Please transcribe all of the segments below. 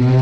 快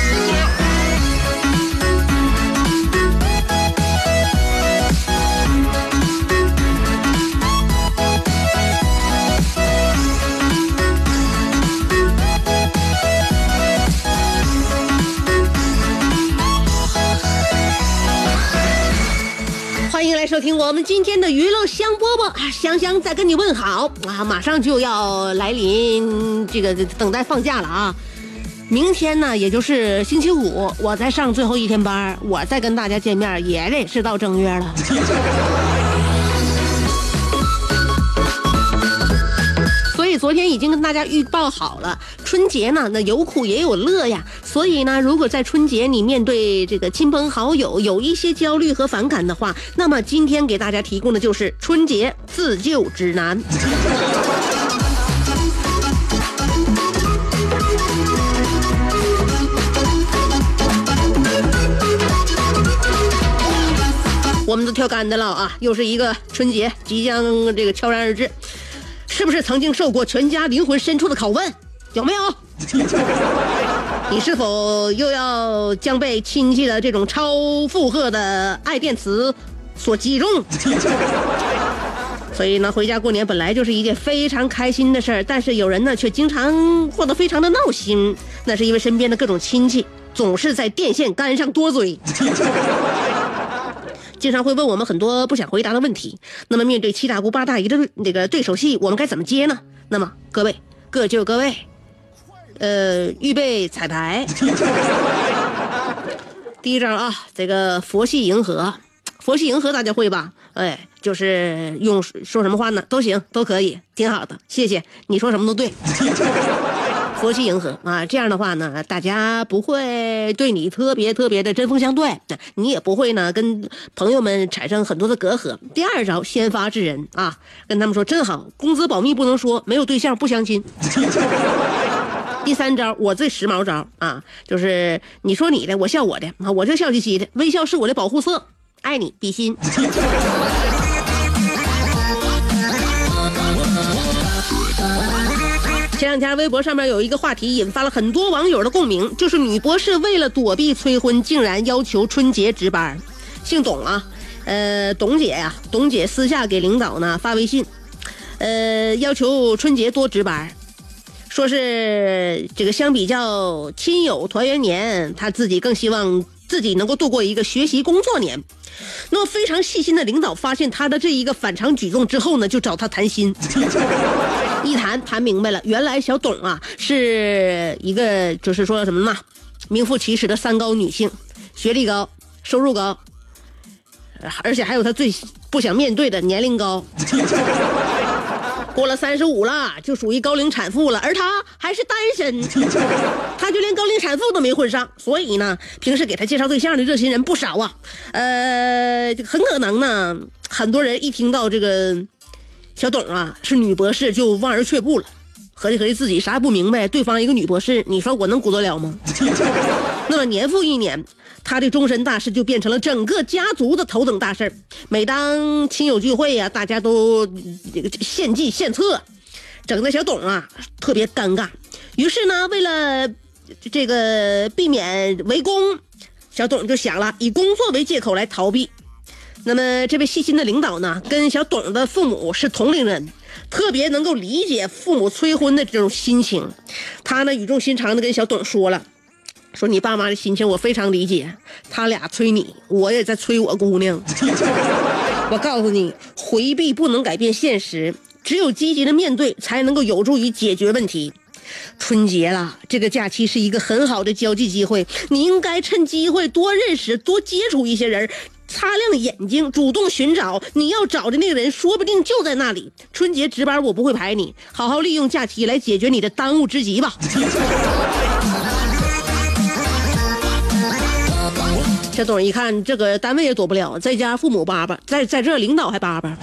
我们今天的娱乐香饽饽，香香在跟你问好啊，马上就要来临这个等待放假了啊。明天呢，也就是星期五，我再上最后一天班，我再跟大家见面，也得是到正月了。以昨天已经跟大家预报好了，春节呢，那有苦也有乐呀。所以呢，如果在春节你面对这个亲朋好友有一些焦虑和反感的话，那么今天给大家提供的就是春节自救指南。我们都跳杆的了啊！又是一个春节即将这个悄然而至，是不是曾经受过全家灵魂深处的拷问？有没有？你是否又要将被亲戚的这种超负荷的爱电磁所击中？所以呢，回家过年本来就是一件非常开心的事儿，但是有人呢却经常过得非常的闹心，那是因为身边的各种亲戚总是在电线杆上多嘴。经常会问我们很多不想回答的问题。那么面对七大姑八大姨的那个对手戏，我们该怎么接呢？那么各位各就各位，呃，预备彩排。第一招啊，这个佛系迎合，佛系迎合大家会吧？哎，就是用说什么话呢？都行，都可以，挺好的，谢谢。你说什么都对。佛系迎合啊，这样的话呢，大家不会对你特别特别的针锋相对，你也不会呢跟朋友们产生很多的隔阂。第二招，先发制人啊，跟他们说真好，工资保密不能说，没有对象不相亲。第三招，我最时髦招啊，就是你说你的，我笑我的啊，我就笑嘻嘻的，微笑是我的保护色，爱你比心。两天微博上面有一个话题引发了很多网友的共鸣，就是女博士为了躲避催婚，竟然要求春节值班。姓董啊，呃，董姐呀、董姐私下给领导呢发微信，呃，要求春节多值班，说是这个相比较亲友团圆年，她自己更希望自己能够度过一个学习工作年。那么非常细心的领导发现她的这一个反常举动之后呢，就找她谈心。一谈谈明白了，原来小董啊是一个就是说什么呢，名副其实的三高女性，学历高，收入高，而且还有她最不想面对的年龄高。过了三十五了，就属于高龄产妇了，而她还是单身，她就连高龄产妇都没混上，所以呢，平时给她介绍对象的热心人不少啊。呃，很可能呢，很多人一听到这个小董啊是女博士，就望而却步了，合计合计自己啥也不明白，对方一个女博士，你说我能鼓得了吗？那么年复一年，他的终身大事就变成了整个家族的头等大事。每当亲友聚会呀、大家都献计献策，整的小董啊特别尴尬。于是呢，为了这个避免围攻，小董就想了以工作为借口来逃避。那么这位细心的领导呢，跟小董的父母是同龄人，特别能够理解父母催婚的这种心情。他呢语重心长的跟小董说了。说你爸妈的心情我非常理解，他俩催你，我也在催我姑娘。我告诉你，回避不能改变现实，只有积极的面对，才能够有助于解决问题。春节了，这个假期是一个很好的交际机会，你应该趁机会多认识、多接触一些人，擦亮眼睛，主动寻找你要找的那个人，说不定就在那里。春节值班我不会排你，好好利用假期来解决你的当务之急吧。这董一看，这个单位也躲不了，在家父母叭叭，在在这领导还叭叭。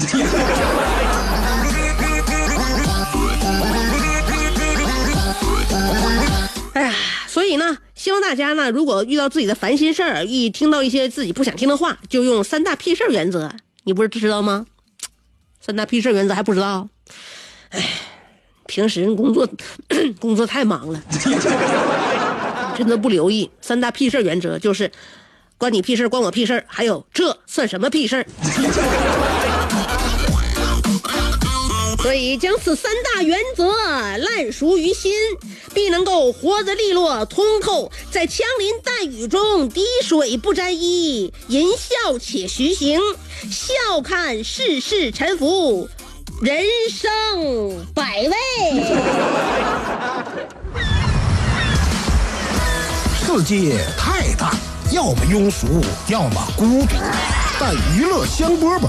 哎呀，所以呢，希望大家呢，如果遇到自己的烦心事儿，一听到一些自己不想听的话，就用三大屁事儿原则。你不是知道吗？三大屁事儿原则还不知道？哎，平时工作 工作太忙了，真的不留意。三大屁事儿原则就是。关你屁事儿关我屁事儿还有这算什么屁事儿所以将此三大原则烂熟于心，必能够活得利落通透，在枪林弹雨中滴水不沾衣，吟笑且徐行，笑看世事沉浮，人生百味。世界太大。要么庸俗，要么孤独，但娱乐香饽饽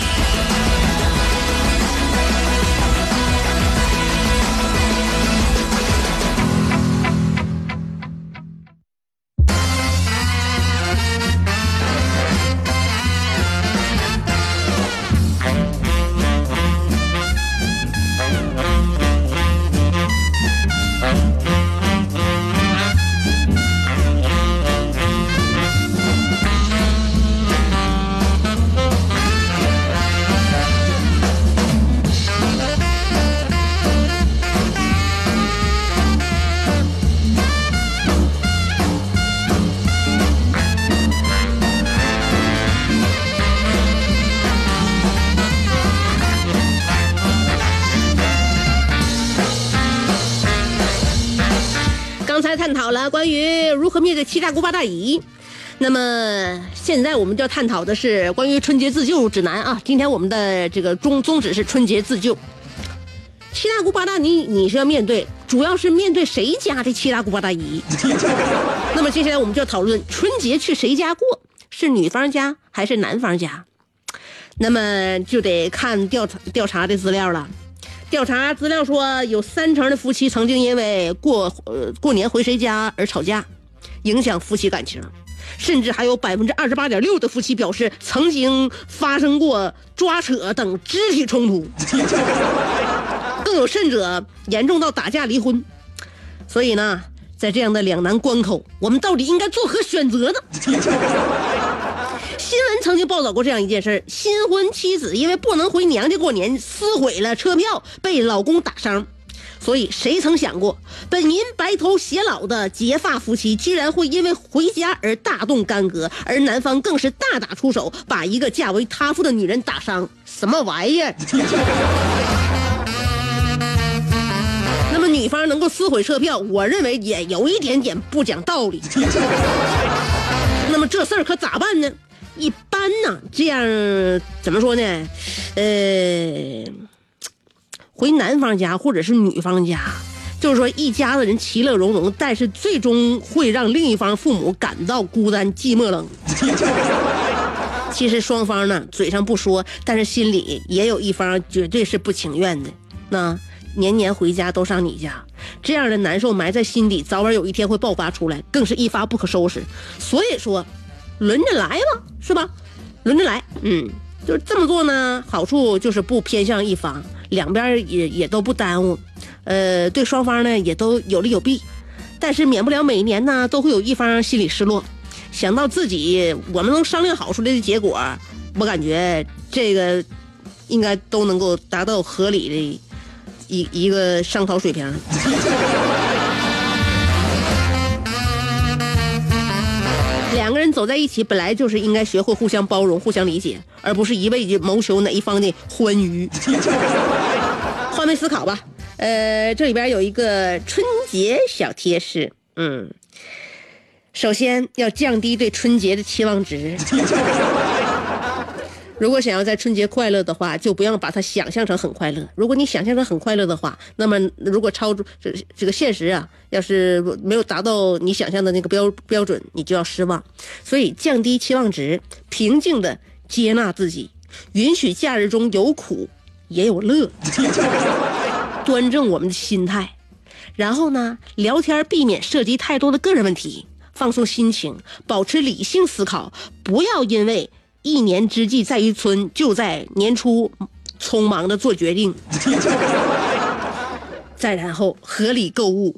讨了关于如何面对七大姑八大姨，那么现在我们就要探讨的是关于春节自救指南啊。今天我们的这个宗宗旨是春节自救。七大姑八大姨你是要面对，主要是面对谁家的七大姑八大姨？那么接下来我们就要讨论春节去谁家过，是女方家还是男方家？那么就得看调查调查的资料了。调查资料说，有三成的夫妻曾经因为过呃过年回谁家而吵架，影响夫妻感情，甚至还有百分之二十八点六的夫妻表示曾经发生过抓扯等肢体冲突，更有甚者严重到打架离婚。所以呢，在这样的两难关口，我们到底应该作何选择呢？新闻曾经报道过这样一件事新婚妻子因为不能回娘家过年，撕毁了车票，被老公打伤。所以谁曾想过，本应白头偕老的结发夫妻，居然会因为回家而大动干戈，而男方更是大打出手，把一个嫁为他妇的女人打伤。什么玩意儿？那么女方能够撕毁车票，我认为也有一点点不讲道理。那么这事儿可咋办呢？一般呢，这样怎么说呢？呃，回男方家或者是女方家，就是说一家子人其乐融融，但是最终会让另一方父母感到孤单、寂寞、冷。其实双方呢嘴上不说，但是心里也有一方绝对是不情愿的。那年年回家都上你家，这样的难受埋在心底，早晚有一天会爆发出来，更是一发不可收拾。所以说。轮着来吧，是吧？轮着来，嗯，就是这么做呢。好处就是不偏向一方，两边也也都不耽误，呃，对双方呢也都有利有弊。但是免不了每年呢都会有一方心里失落，想到自己我们能商量好出来的结果，我感觉这个应该都能够达到合理的一一个商讨水平。人走在一起，本来就是应该学会互相包容、互相理解，而不是一味的谋求哪一方的欢愉。换位思考吧。呃，这里边有一个春节小贴士，嗯，首先要降低对春节的期望值。如果想要在春节快乐的话，就不要把它想象成很快乐。如果你想象成很快乐的话，那么如果超出这这个现实啊，要是没有达到你想象的那个标标准，你就要失望。所以降低期望值，平静的接纳自己，允许假日中有苦也有乐，端正我们的心态。然后呢，聊天避免涉及太多的个人问题，放松心情，保持理性思考，不要因为。一年之计在于春，就在年初匆忙的做决定。再然后合理购物，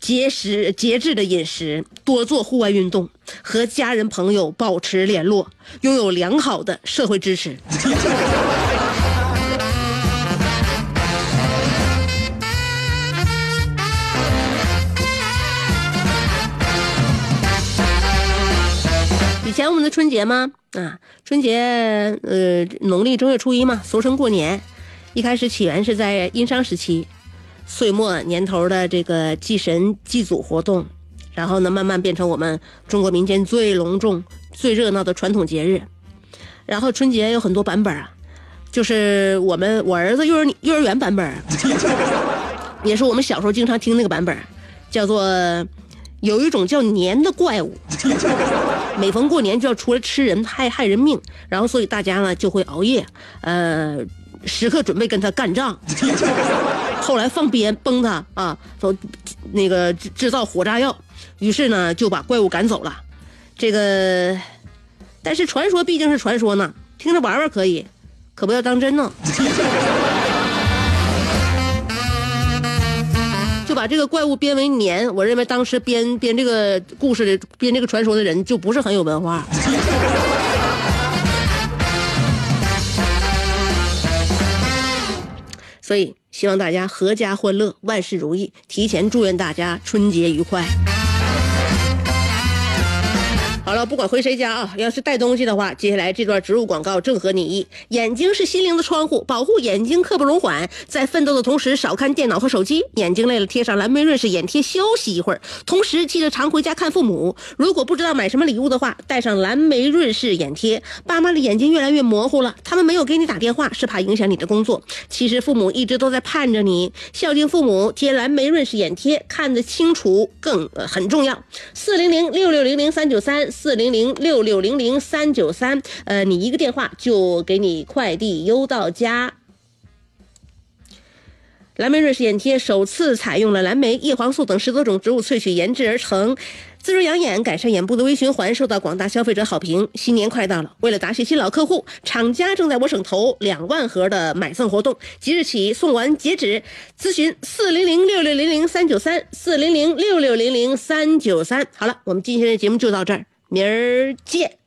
节食节制的饮食，多做户外运动，和家人朋友保持联络，拥有良好的社会支持。前我们的春节吗？啊，春节，呃，农历正月初一嘛，俗称过年。一开始起源是在殷商时期，岁末年头的这个祭神祭祖活动，然后呢，慢慢变成我们中国民间最隆重、最热闹的传统节日。然后春节有很多版本啊，就是我们我儿子幼儿幼儿园版本，也是我们小时候经常听那个版本，叫做有一种叫年的怪物。每逢过年就要出来吃人，害害人命，然后所以大家呢就会熬夜，呃，时刻准备跟他干仗。后来放鞭崩他啊，都那个制造火炸药，于是呢就把怪物赶走了。这个，但是传说毕竟是传说呢，听着玩玩可以，可不要当真呢。把这个怪物编为年，我认为当时编编这个故事的、编这个传说的人就不是很有文化。所以希望大家阖家欢乐，万事如意。提前祝愿大家春节愉快。好了，不管回谁家啊，要是带东西的话，接下来这段植入广告正合你意。眼睛是心灵的窗户，保护眼睛刻不容缓。在奋斗的同时，少看电脑和手机。眼睛累了，贴上蓝莓润饰眼贴休息一会儿。同时，记得常回家看父母。如果不知道买什么礼物的话，带上蓝莓润饰眼贴。爸妈的眼睛越来越模糊了，他们没有给你打电话，是怕影响你的工作。其实父母一直都在盼着你。孝敬父母，贴蓝莓润饰眼贴，看得清楚更呃很重要。四零零六六零零三九三。四零零六六零零三九三，呃，你一个电话就给你快递邮到家。蓝莓瑞士眼贴首次采用了蓝莓、叶黄素等十多种植物萃取研制而成，滋润养眼，改善眼部的微循环，受到广大消费者好评。新年快到了，为了答谢新老客户，厂家正在我省投两万盒的买赠活动，即日起送完截止。咨询四零零六六零零三九三，四零零六六零零三九三。好了，我们今天的节目就到这儿。明儿见。